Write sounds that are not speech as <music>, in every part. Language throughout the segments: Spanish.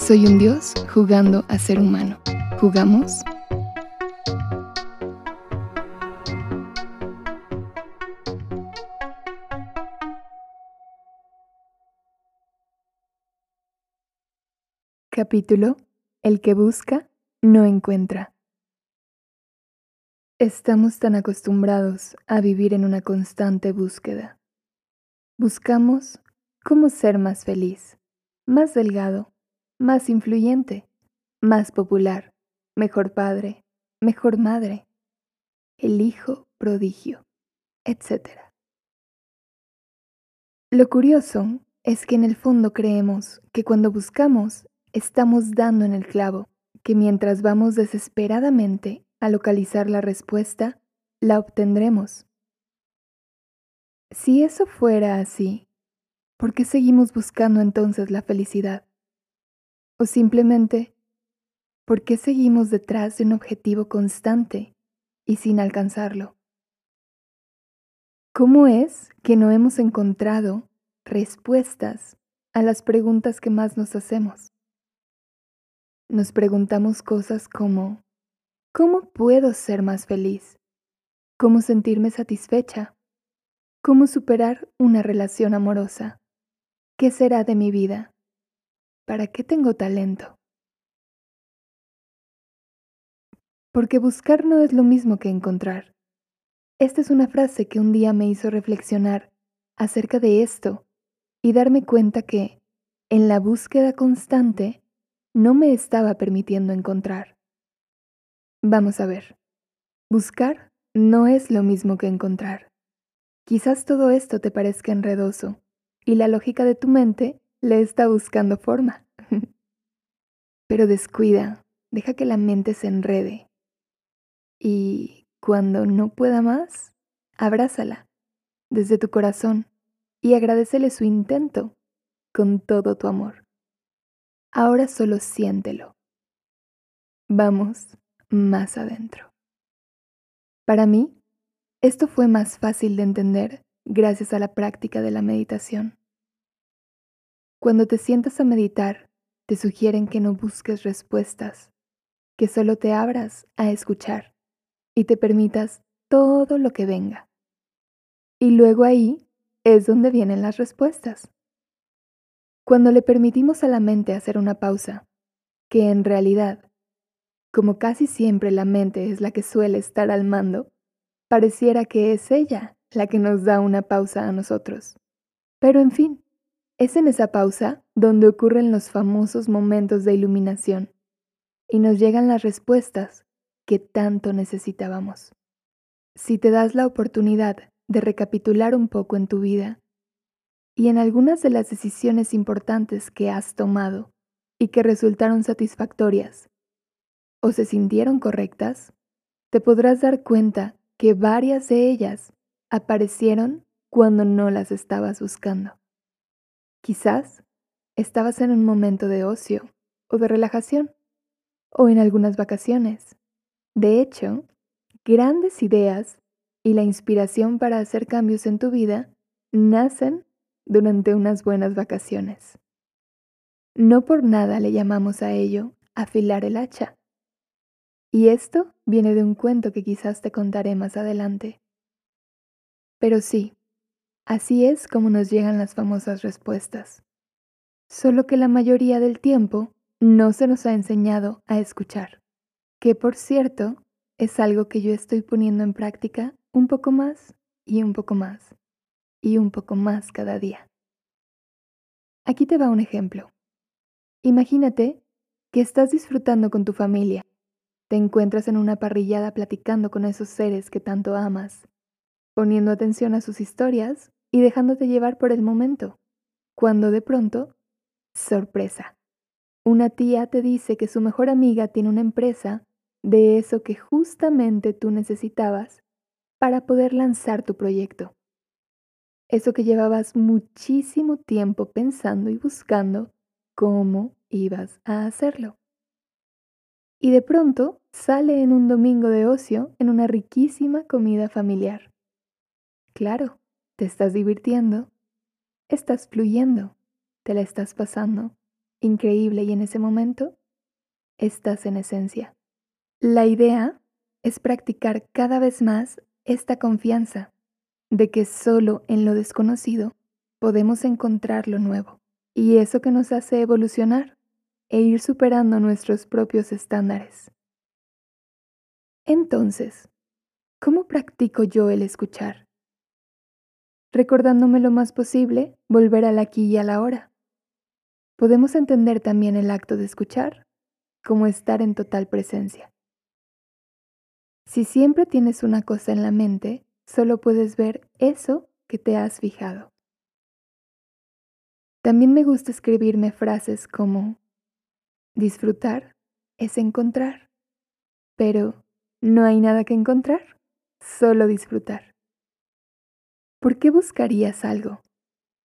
soy un dios jugando a ser humano. ¿Jugamos? Capítulo El que busca, no encuentra. Estamos tan acostumbrados a vivir en una constante búsqueda. Buscamos cómo ser más feliz, más delgado, más influyente, más popular, mejor padre, mejor madre, el hijo prodigio, etc. Lo curioso es que en el fondo creemos que cuando buscamos estamos dando en el clavo, que mientras vamos desesperadamente a localizar la respuesta, la obtendremos. Si eso fuera así, ¿por qué seguimos buscando entonces la felicidad? ¿O simplemente, por qué seguimos detrás de un objetivo constante y sin alcanzarlo? ¿Cómo es que no hemos encontrado respuestas a las preguntas que más nos hacemos? Nos preguntamos cosas como, ¿cómo puedo ser más feliz? ¿Cómo sentirme satisfecha? ¿Cómo superar una relación amorosa? ¿Qué será de mi vida? ¿Para qué tengo talento? Porque buscar no es lo mismo que encontrar. Esta es una frase que un día me hizo reflexionar acerca de esto y darme cuenta que, en la búsqueda constante, no me estaba permitiendo encontrar. Vamos a ver. Buscar no es lo mismo que encontrar. Quizás todo esto te parezca enredoso y la lógica de tu mente le está buscando forma. <laughs> Pero descuida, deja que la mente se enrede. Y cuando no pueda más, abrázala desde tu corazón y agradecele su intento con todo tu amor. Ahora solo siéntelo. Vamos más adentro. Para mí, esto fue más fácil de entender gracias a la práctica de la meditación. Cuando te sientas a meditar, te sugieren que no busques respuestas, que solo te abras a escuchar y te permitas todo lo que venga. Y luego ahí es donde vienen las respuestas. Cuando le permitimos a la mente hacer una pausa, que en realidad, como casi siempre la mente es la que suele estar al mando, pareciera que es ella la que nos da una pausa a nosotros. Pero en fin, es en esa pausa donde ocurren los famosos momentos de iluminación y nos llegan las respuestas que tanto necesitábamos. Si te das la oportunidad de recapitular un poco en tu vida y en algunas de las decisiones importantes que has tomado y que resultaron satisfactorias o se sintieron correctas, te podrás dar cuenta que varias de ellas aparecieron cuando no las estabas buscando. Quizás estabas en un momento de ocio o de relajación o en algunas vacaciones. De hecho, grandes ideas y la inspiración para hacer cambios en tu vida nacen durante unas buenas vacaciones. No por nada le llamamos a ello afilar el hacha. Y esto viene de un cuento que quizás te contaré más adelante. Pero sí, Así es como nos llegan las famosas respuestas. Solo que la mayoría del tiempo no se nos ha enseñado a escuchar, que por cierto es algo que yo estoy poniendo en práctica un poco más y un poco más y un poco más cada día. Aquí te va un ejemplo. Imagínate que estás disfrutando con tu familia, te encuentras en una parrillada platicando con esos seres que tanto amas, poniendo atención a sus historias y dejándote llevar por el momento, cuando de pronto, sorpresa, Una tía te dice que su mejor amiga tiene una empresa de eso que justamente tú necesitabas para poder lanzar tu proyecto. Eso que llevabas muchísimo tiempo pensando y buscando cómo ibas a hacerlo. Y de pronto sale en un domingo de ocio en una riquísima comida familiar. Claro, te estás divirtiendo, estás fluyendo, te la estás pasando increíble y en ese momento estás en esencia. La idea es practicar cada vez más esta confianza de que solo en lo desconocido podemos encontrar lo nuevo y eso que nos hace evolucionar e ir superando nuestros propios estándares. Entonces, ¿cómo practico yo el escuchar? Recordándome lo más posible volver al aquí y a la hora. Podemos entender también el acto de escuchar como estar en total presencia. Si siempre tienes una cosa en la mente, solo puedes ver eso que te has fijado. También me gusta escribirme frases como, disfrutar es encontrar, pero no hay nada que encontrar, solo disfrutar. ¿Por qué buscarías algo?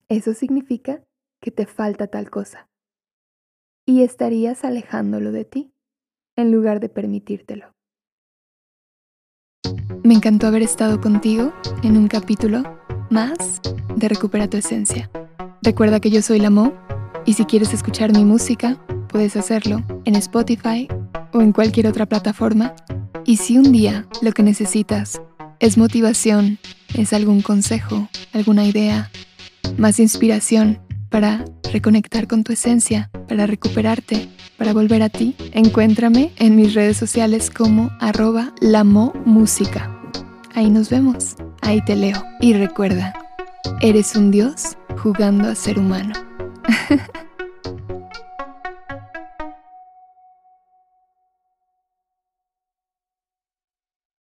Eso significa que te falta tal cosa. Y estarías alejándolo de ti, en lugar de permitírtelo. Me encantó haber estado contigo en un capítulo más de Recupera tu Esencia. Recuerda que yo soy la Mo y si quieres escuchar mi música, puedes hacerlo en Spotify o en cualquier otra plataforma. Y si un día lo que necesitas es motivación, es algún consejo, alguna idea, más inspiración para reconectar con tu esencia, para recuperarte, para volver a ti, encuéntrame en mis redes sociales como arroba música. Ahí nos vemos, ahí te leo. Y recuerda, eres un dios jugando a ser humano. <laughs>